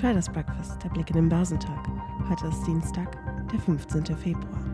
Traders Breakfast, der Blick in den Börsentag. Heute ist Dienstag, der 15. Februar.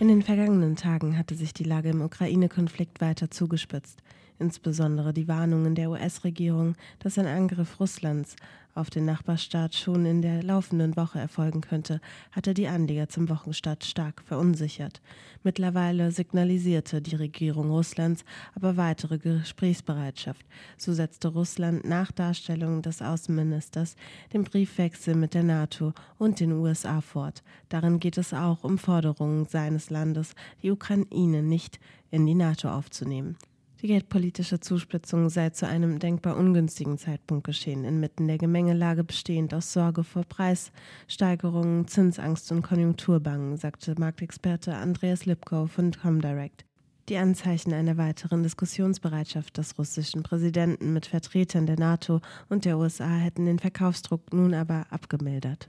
In den vergangenen Tagen hatte sich die Lage im Ukraine-Konflikt weiter zugespitzt. Insbesondere die Warnungen der US-Regierung, dass ein Angriff Russlands auf den Nachbarstaat schon in der laufenden Woche erfolgen könnte, hatte die Anleger zum Wochenstart stark verunsichert. Mittlerweile signalisierte die Regierung Russlands aber weitere Gesprächsbereitschaft. So setzte Russland nach Darstellung des Außenministers den Briefwechsel mit der NATO und den USA fort. Darin geht es auch um Forderungen seines Landes, die Ukraine nicht in die NATO aufzunehmen. Die geldpolitische Zuspitzung sei zu einem denkbar ungünstigen Zeitpunkt geschehen, inmitten der Gemengelage bestehend aus Sorge vor Preissteigerungen, Zinsangst und Konjunkturbangen, sagte Marktexperte Andreas Lipkow von Comdirect. Die Anzeichen einer weiteren Diskussionsbereitschaft des russischen Präsidenten mit Vertretern der NATO und der USA hätten den Verkaufsdruck nun aber abgemildert.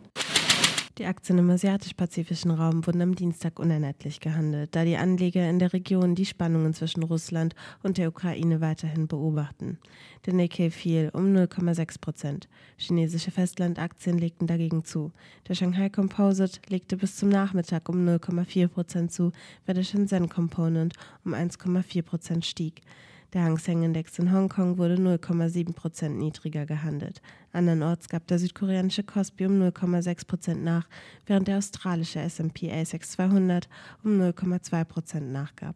Die Aktien im asiatisch-pazifischen Raum wurden am Dienstag unerlässlich gehandelt, da die Anleger in der Region die Spannungen zwischen Russland und der Ukraine weiterhin beobachten. Der Nikkei fiel um 0,6 Prozent. Chinesische Festlandaktien legten dagegen zu. Der Shanghai Composite legte bis zum Nachmittag um 0,4 Prozent zu, während der Shenzhen Component um 1,4 Prozent stieg. Der Hang Seng Index in Hongkong wurde 0,7 Prozent niedriger gehandelt. Andernorts gab der südkoreanische Kospi um 0,6 Prozent nach, während der australische S&P ASX 200 um 0,2 Prozent nachgab.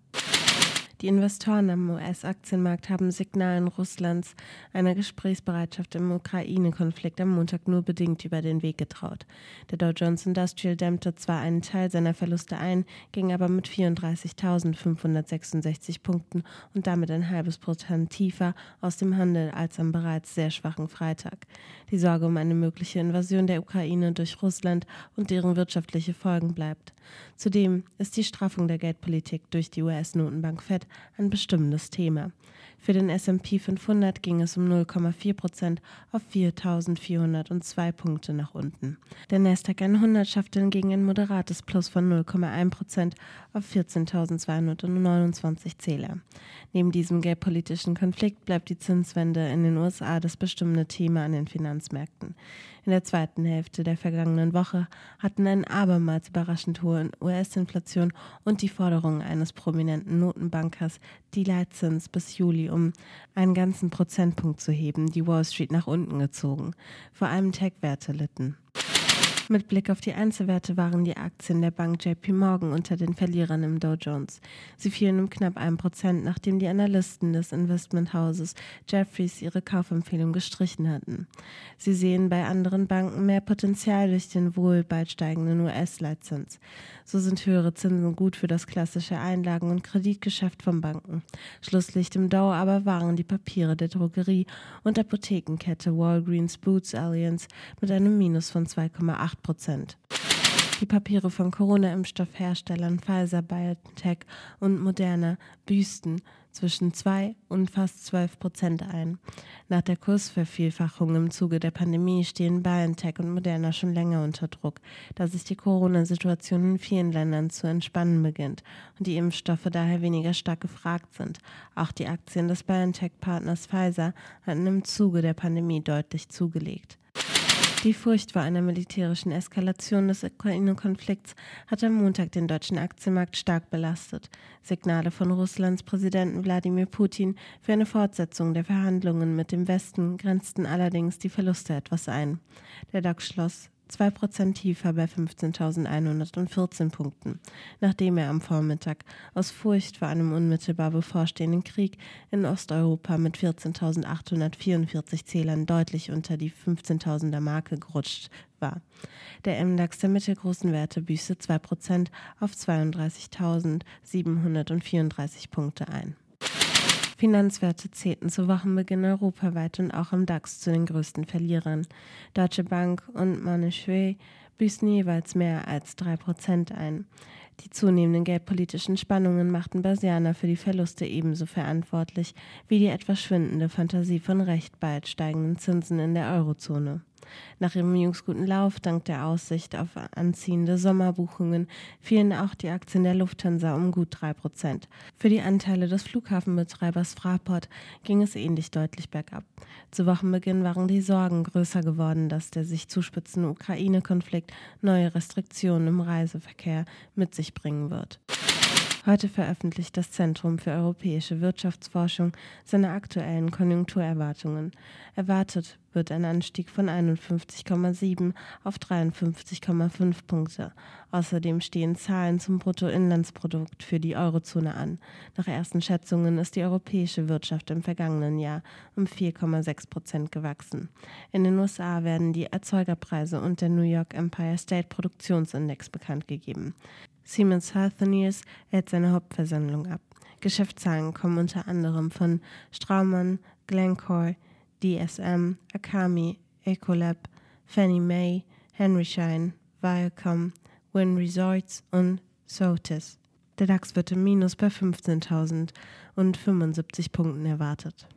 Die Investoren am US-Aktienmarkt haben Signalen Russlands einer Gesprächsbereitschaft im Ukraine-Konflikt am Montag nur bedingt über den Weg getraut. Der Dow Jones Industrial dämmte zwar einen Teil seiner Verluste ein, ging aber mit 34.566 Punkten und damit ein halbes Prozent tiefer aus dem Handel als am bereits sehr schwachen Freitag. Die Sorge um eine mögliche Invasion der Ukraine durch Russland und deren wirtschaftliche Folgen bleibt. Zudem ist die Straffung der Geldpolitik durch die US-Notenbank Fed ein bestimmendes Thema. Für den S&P 500 ging es um 0,4 Prozent auf 4.402 Punkte nach unten. Der Nasdaq 100 schaffte hingegen ein moderates Plus von 0,1 Prozent auf 14.229 Zähler. Neben diesem geldpolitischen Konflikt bleibt die Zinswende in den USA das bestimmende Thema an den Finanzmärkten. In der zweiten Hälfte der vergangenen Woche hatten ein abermals überraschend hohe US-Inflation und die Forderungen eines prominenten Notenbankers, die Leitzins bis Juli um einen ganzen Prozentpunkt zu heben, die Wall Street nach unten gezogen. Vor allem Tech-Werte litten. Mit Blick auf die Einzelwerte waren die Aktien der Bank JP Morgan unter den Verlierern im Dow Jones. Sie fielen um knapp ein Prozent, nachdem die Analysten des Investmenthauses Jeffries ihre Kaufempfehlung gestrichen hatten. Sie sehen bei anderen Banken mehr Potenzial durch den wohl bald steigenden US-Leitzins. So sind höhere Zinsen gut für das klassische Einlagen- und Kreditgeschäft von Banken. Schlusslicht im Dow aber waren die Papiere der Drogerie- und Apothekenkette Walgreens Boots Alliance mit einem Minus von 2,8 8 Prozent. Die Papiere von Corona-Impfstoffherstellern Pfizer, BioNTech und Moderna büßten zwischen 2 und fast 12 Prozent ein. Nach der Kursvervielfachung im Zuge der Pandemie stehen BioNTech und Moderna schon länger unter Druck, da sich die Corona-Situation in vielen Ländern zu entspannen beginnt und die Impfstoffe daher weniger stark gefragt sind. Auch die Aktien des BioNTech-Partners Pfizer hatten im Zuge der Pandemie deutlich zugelegt. Die Furcht vor einer militärischen Eskalation des Ukraine-Konflikts hat am Montag den deutschen Aktienmarkt stark belastet. Signale von Russlands Präsidenten Wladimir Putin für eine Fortsetzung der Verhandlungen mit dem Westen grenzten allerdings die Verluste etwas ein. Der DAX schloss 2% tiefer bei 15.114 Punkten, nachdem er am Vormittag aus Furcht vor einem unmittelbar bevorstehenden Krieg in Osteuropa mit 14.844 Zählern deutlich unter die 15.000er Marke gerutscht war. Der MDAX der mittelgroßen Werte büßte 2% auf 32.734 Punkte ein. Finanzwerte zählten zu Wochenbeginn europaweit und auch im DAX zu den größten Verlierern. Deutsche Bank und Manouche büßten jeweils mehr als 3% ein. Die zunehmenden geldpolitischen Spannungen machten Basianer für die Verluste ebenso verantwortlich wie die etwas schwindende Fantasie von recht bald steigenden Zinsen in der Eurozone. Nach ihrem jüngst guten Lauf, dank der Aussicht auf anziehende Sommerbuchungen, fielen auch die Aktien der Lufthansa um gut 3%. Für die Anteile des Flughafenbetreibers Fraport ging es ähnlich deutlich bergab. Zu Wochenbeginn waren die Sorgen größer geworden, dass der sich zuspitzende Ukraine-Konflikt neue Restriktionen im Reiseverkehr mit sich bringen wird. Heute veröffentlicht das Zentrum für europäische Wirtschaftsforschung seine aktuellen Konjunkturerwartungen. Erwartet wird ein Anstieg von 51,7 auf 53,5 Punkte. Außerdem stehen Zahlen zum Bruttoinlandsprodukt für die Eurozone an. Nach ersten Schätzungen ist die europäische Wirtschaft im vergangenen Jahr um 4,6 Prozent gewachsen. In den USA werden die Erzeugerpreise und der New York Empire State Produktionsindex bekannt gegeben. Siemens Healthineers hält seine Hauptversammlung ab. Geschäftszahlen kommen unter anderem von Straumann, Glencore, DSM, Akami, Ecolab, Fannie Mae, Henry Schein, Viacom, Win Resorts und Sotis. Der DAX wird im Minus bei 15.075 Punkten erwartet.